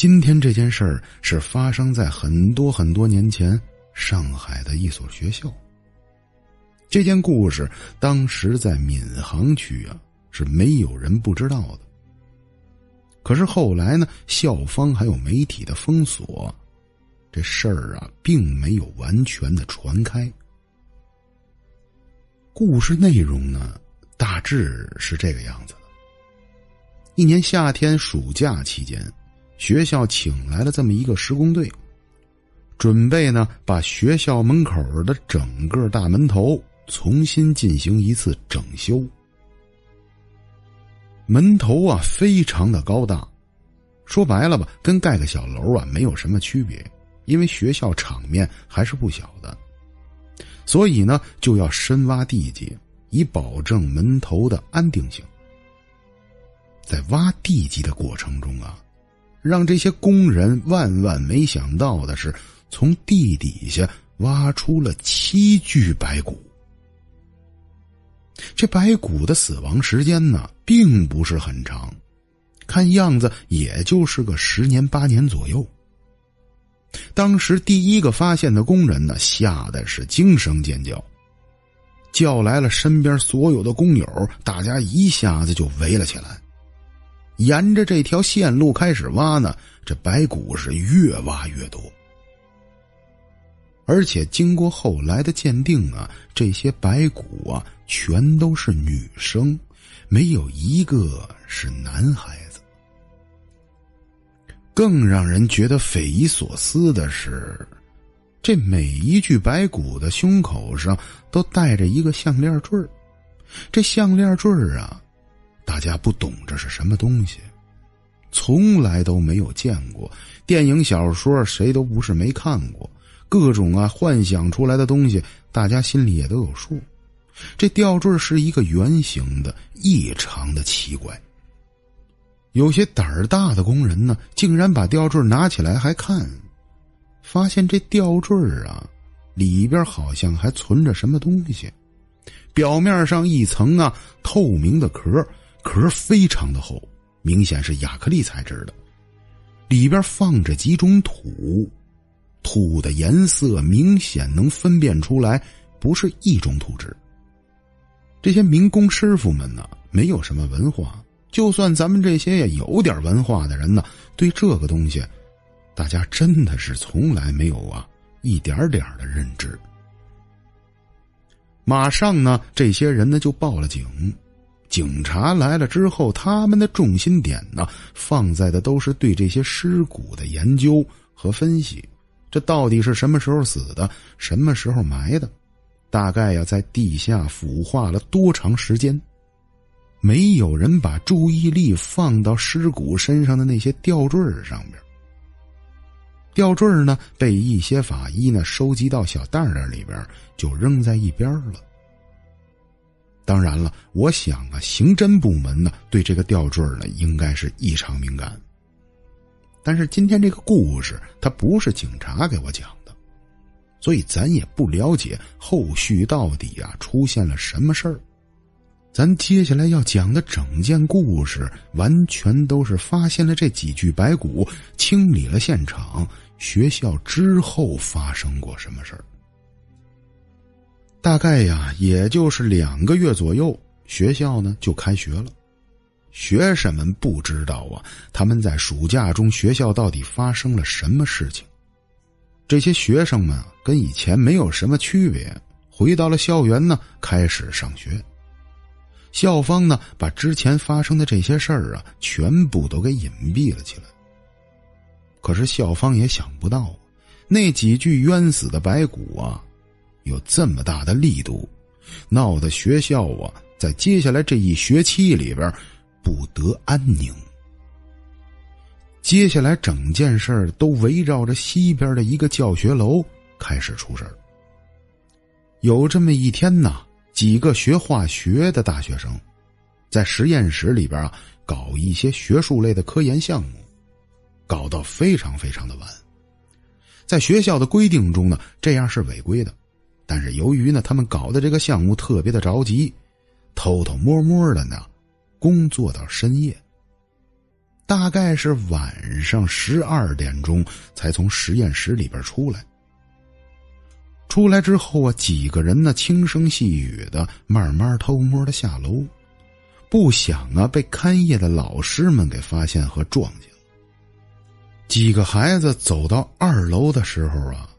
今天这件事儿是发生在很多很多年前上海的一所学校。这件故事当时在闵行区啊，是没有人不知道的。可是后来呢，校方还有媒体的封锁，这事儿啊，并没有完全的传开。故事内容呢，大致是这个样子的：一年夏天暑假期间，学校请来了这么一个施工队，准备呢把学校门口的整个大门头重新进行一次整修。门头啊，非常的高大，说白了吧，跟盖个小楼啊没有什么区别，因为学校场面还是不小的。所以呢，就要深挖地基，以保证门头的安定性。在挖地基的过程中啊，让这些工人万万没想到的是，从地底下挖出了七具白骨。这白骨的死亡时间呢，并不是很长，看样子也就是个十年八年左右。当时第一个发现的工人呢，吓得是惊声尖叫，叫来了身边所有的工友，大家一下子就围了起来。沿着这条线路开始挖呢，这白骨是越挖越多，而且经过后来的鉴定啊，这些白骨啊，全都是女生，没有一个是男孩子。更让人觉得匪夷所思的是，这每一具白骨的胸口上都带着一个项链坠儿。这项链坠儿啊，大家不懂这是什么东西，从来都没有见过。电影、小说谁都不是没看过，各种啊幻想出来的东西，大家心里也都有数。这吊坠是一个圆形的，异常的奇怪。有些胆儿大的工人呢，竟然把吊坠拿起来还看，发现这吊坠啊，里边好像还存着什么东西。表面上一层啊透明的壳，壳非常的厚，明显是亚克力材质的。里边放着几种土，土的颜色明显能分辨出来不是一种土质。这些民工师傅们呢，没有什么文化。就算咱们这些也有点文化的人呢，对这个东西，大家真的是从来没有啊一点点的认知。马上呢，这些人呢就报了警。警察来了之后，他们的重心点呢放在的都是对这些尸骨的研究和分析。这到底是什么时候死的？什么时候埋的？大概呀，在地下腐化了多长时间？没有人把注意力放到尸骨身上的那些吊坠上边。吊坠呢，被一些法医呢收集到小袋袋里边，就扔在一边了。当然了，我想啊，刑侦部门呢对这个吊坠呢应该是异常敏感。但是今天这个故事，它不是警察给我讲的，所以咱也不了解后续到底啊出现了什么事儿。咱接下来要讲的整件故事，完全都是发现了这几具白骨，清理了现场，学校之后发生过什么事儿。大概呀，也就是两个月左右，学校呢就开学了。学生们不知道啊，他们在暑假中学校到底发生了什么事情。这些学生们跟以前没有什么区别，回到了校园呢，开始上学。校方呢，把之前发生的这些事儿啊，全部都给隐蔽了起来。可是校方也想不到，那几具冤死的白骨啊，有这么大的力度，闹得学校啊，在接下来这一学期里边不得安宁。接下来整件事都围绕着西边的一个教学楼开始出事儿。有这么一天呢。几个学化学的大学生，在实验室里边啊，搞一些学术类的科研项目，搞到非常非常的晚。在学校的规定中呢，这样是违规的，但是由于呢，他们搞的这个项目特别的着急，偷偷摸摸的呢，工作到深夜。大概是晚上十二点钟才从实验室里边出来。出来之后啊，几个人呢轻声细语的，慢慢偷摸的下楼，不想啊被看夜的老师们给发现和撞见。几个孩子走到二楼的时候啊，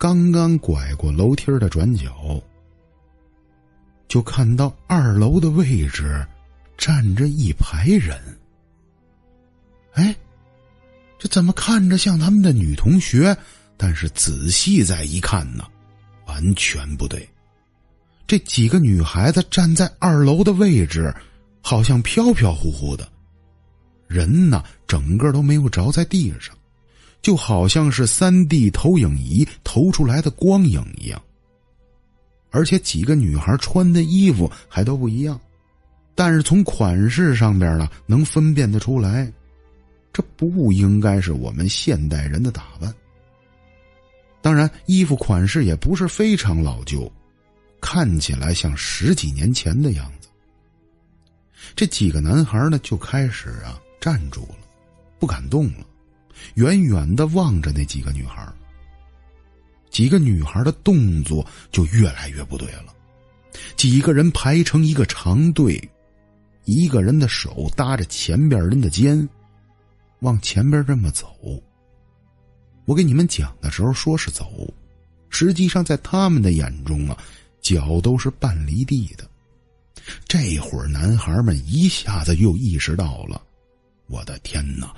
刚刚拐过楼梯的转角，就看到二楼的位置站着一排人。哎，这怎么看着像他们的女同学？但是仔细再一看呢？完全不对，这几个女孩子站在二楼的位置，好像飘飘忽忽的，人呢整个都没有着在地上，就好像是三 D 投影仪投出来的光影一样。而且几个女孩穿的衣服还都不一样，但是从款式上边呢能分辨得出来，这不应该是我们现代人的打扮。当然，衣服款式也不是非常老旧，看起来像十几年前的样子。这几个男孩呢，就开始啊站住了，不敢动了，远远的望着那几个女孩。几个女孩的动作就越来越不对了，几个人排成一个长队，一个人的手搭着前边人的肩，往前边这么走。我给你们讲的时候说是走，实际上在他们的眼中啊，脚都是半离地的。这会儿男孩们一下子又意识到了，我的天哪，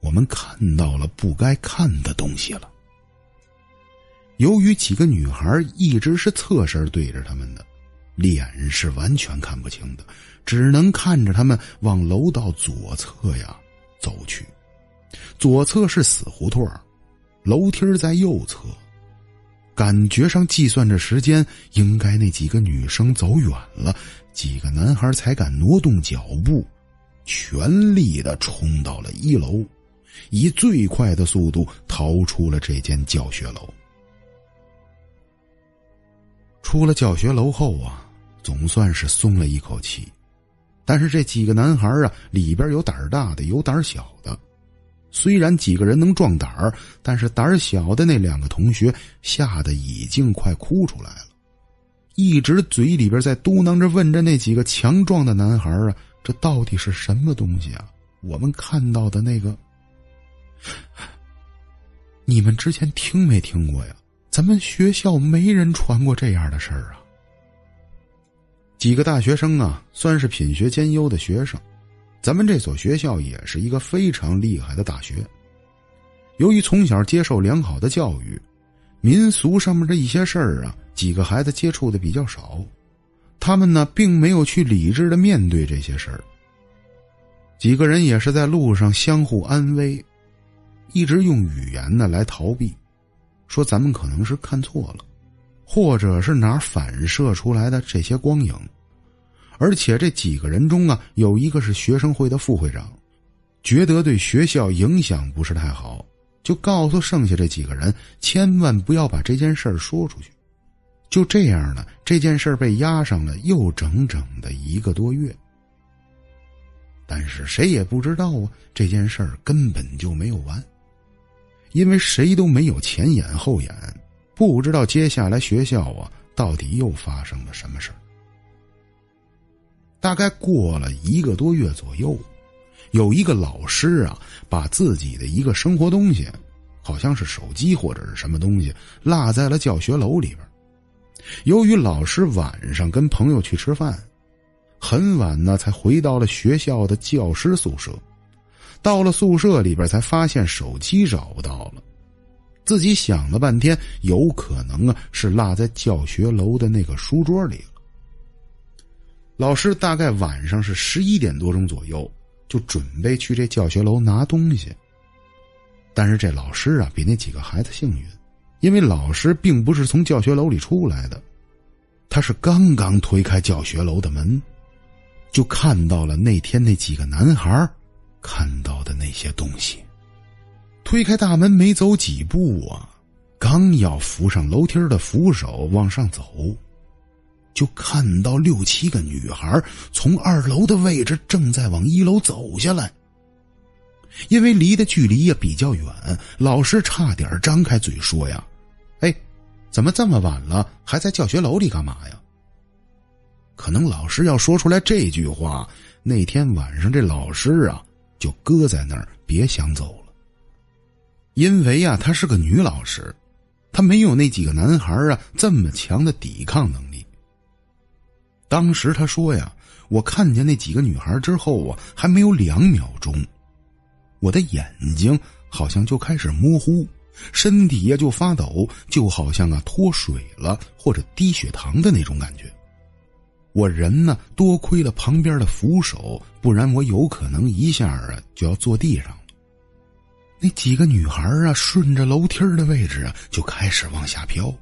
我们看到了不该看的东西了。由于几个女孩一直是侧身对着他们的，脸是完全看不清的，只能看着他们往楼道左侧呀走去，左侧是死胡同楼梯在右侧，感觉上计算着时间，应该那几个女生走远了，几个男孩才敢挪动脚步，全力的冲到了一楼，以最快的速度逃出了这间教学楼。出了教学楼后啊，总算是松了一口气，但是这几个男孩啊，里边有胆大的，有胆小的。虽然几个人能壮胆儿，但是胆小的那两个同学吓得已经快哭出来了，一直嘴里边在嘟囔着问着那几个强壮的男孩啊：“这到底是什么东西啊？我们看到的那个，你们之前听没听过呀？咱们学校没人传过这样的事儿啊。”几个大学生啊，算是品学兼优的学生。咱们这所学校也是一个非常厉害的大学。由于从小接受良好的教育，民俗上面的一些事儿啊，几个孩子接触的比较少。他们呢，并没有去理智的面对这些事儿。几个人也是在路上相互安慰，一直用语言呢来逃避，说咱们可能是看错了，或者是哪反射出来的这些光影。而且这几个人中啊，有一个是学生会的副会长，觉得对学校影响不是太好，就告诉剩下这几个人，千万不要把这件事儿说出去。就这样呢，这件事儿被压上了又整整的一个多月。但是谁也不知道啊，这件事儿根本就没有完，因为谁都没有前眼后眼，不知道接下来学校啊到底又发生了什么事。大概过了一个多月左右，有一个老师啊，把自己的一个生活东西，好像是手机或者是什么东西，落在了教学楼里边。由于老师晚上跟朋友去吃饭，很晚呢才回到了学校的教师宿舍。到了宿舍里边，才发现手机找不到了。自己想了半天，有可能啊是落在教学楼的那个书桌里了。老师大概晚上是十一点多钟左右，就准备去这教学楼拿东西。但是这老师啊，比那几个孩子幸运，因为老师并不是从教学楼里出来的，他是刚刚推开教学楼的门，就看到了那天那几个男孩看到的那些东西。推开大门没走几步啊，刚要扶上楼梯的扶手往上走。就看到六七个女孩从二楼的位置正在往一楼走下来，因为离的距离也比较远，老师差点张开嘴说呀：“哎，怎么这么晚了还在教学楼里干嘛呀？”可能老师要说出来这句话，那天晚上这老师啊就搁在那儿别想走了。因为啊，她是个女老师，她没有那几个男孩啊这么强的抵抗能力。当时他说呀。我看见那几个女孩之后啊，还没有两秒钟，我的眼睛好像就开始模糊，身体呀就发抖，就好像啊脱水了或者低血糖的那种感觉。我人呢，多亏了旁边的扶手，不然我有可能一下啊就要坐地上了。那几个女孩啊，顺着楼梯的位置啊就开始往下飘，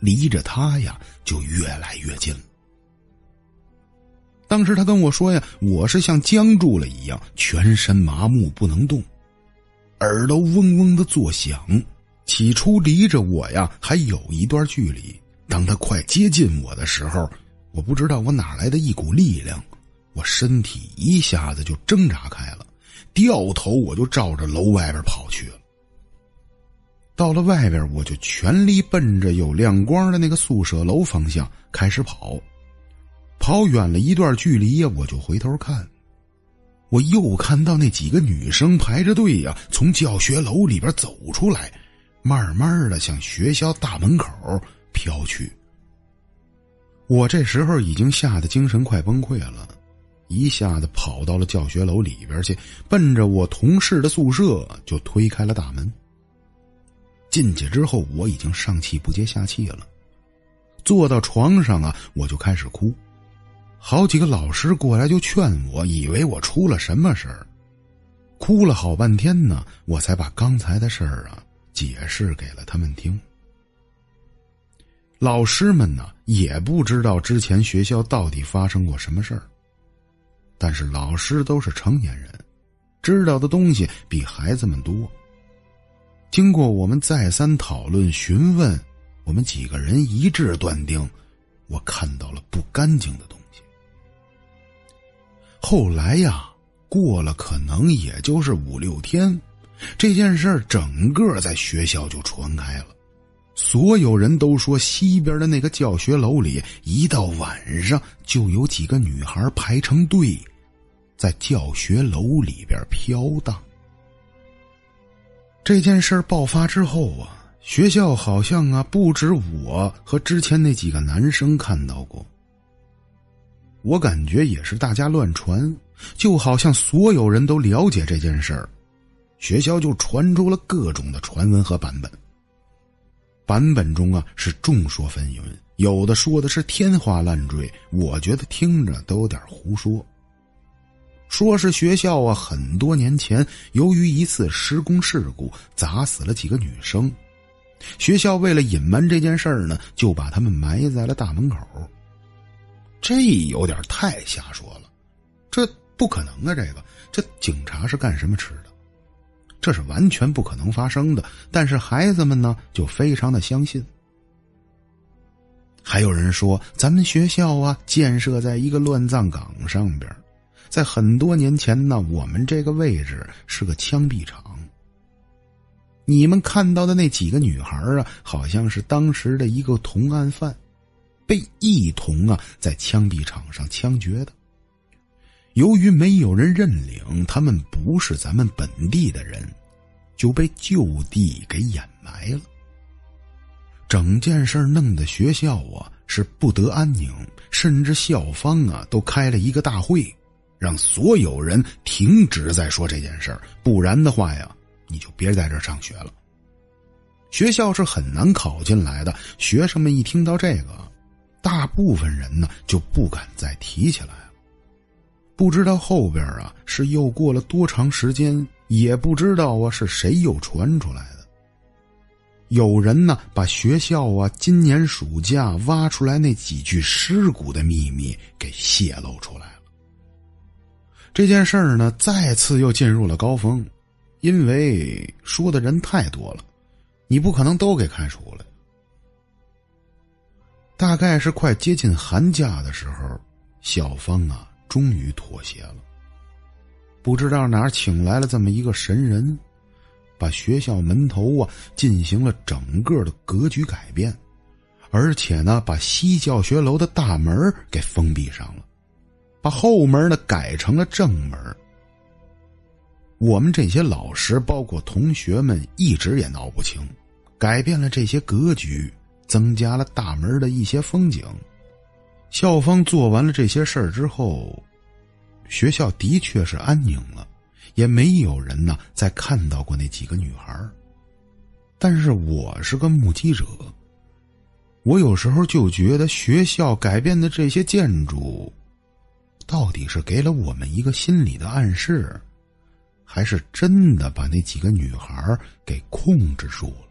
离着他呀就越来越近了。当时他跟我说呀，我是像僵住了一样，全身麻木不能动，耳朵嗡嗡的作响。起初离着我呀还有一段距离，当他快接近我的时候，我不知道我哪来的一股力量，我身体一下子就挣扎开了，掉头我就照着楼外边跑去了。到了外边，我就全力奔着有亮光的那个宿舍楼方向开始跑。跑远了一段距离呀，我就回头看，我又看到那几个女生排着队呀，从教学楼里边走出来，慢慢的向学校大门口飘去。我这时候已经吓得精神快崩溃了，一下子跑到了教学楼里边去，奔着我同事的宿舍就推开了大门。进去之后，我已经上气不接下气了，坐到床上啊，我就开始哭。好几个老师过来就劝我，以为我出了什么事儿，哭了好半天呢，我才把刚才的事儿啊解释给了他们听。老师们呢也不知道之前学校到底发生过什么事儿，但是老师都是成年人，知道的东西比孩子们多。经过我们再三讨论询问，我们几个人一致断定，我看到了不干净的东西。后来呀，过了可能也就是五六天，这件事儿整个在学校就传开了。所有人都说西边的那个教学楼里，一到晚上就有几个女孩排成队，在教学楼里边飘荡。这件事爆发之后啊，学校好像啊不止我和之前那几个男生看到过。我感觉也是大家乱传，就好像所有人都了解这件事儿，学校就传出了各种的传闻和版本。版本中啊是众说纷纭，有的说的是天花乱坠，我觉得听着都有点胡说。说是学校啊很多年前由于一次施工事故砸死了几个女生，学校为了隐瞒这件事儿呢，就把他们埋在了大门口。这有点太瞎说了，这不可能啊！这个，这警察是干什么吃的？这是完全不可能发生的。但是孩子们呢，就非常的相信。还有人说，咱们学校啊，建设在一个乱葬岗上边，在很多年前呢，我们这个位置是个枪毙场。你们看到的那几个女孩啊，好像是当时的一个同案犯。被一同啊在枪毙场上枪决的。由于没有人认领他们不是咱们本地的人，就被就地给掩埋了。整件事弄得学校啊是不得安宁，甚至校方啊都开了一个大会，让所有人停止再说这件事儿，不然的话呀，你就别在这上学了。学校是很难考进来的。学生们一听到这个。大部分人呢就不敢再提起来。不知道后边啊是又过了多长时间，也不知道啊是谁又传出来的。有人呢把学校啊今年暑假挖出来那几具尸骨的秘密给泄露出来了。这件事儿呢再次又进入了高峰，因为说的人太多了，你不可能都给开除了。大概是快接近寒假的时候，校方啊终于妥协了，不知道哪请来了这么一个神人，把学校门头啊进行了整个的格局改变，而且呢，把西教学楼的大门给封闭上了，把后门呢改成了正门。我们这些老师，包括同学们，一直也闹不清，改变了这些格局，增加了大门的一些风景。校方做完了这些事儿之后，学校的确是安宁了，也没有人呢再看到过那几个女孩但是我是个目击者，我有时候就觉得学校改变的这些建筑，到底是给了我们一个心理的暗示。还是真的把那几个女孩给控制住了。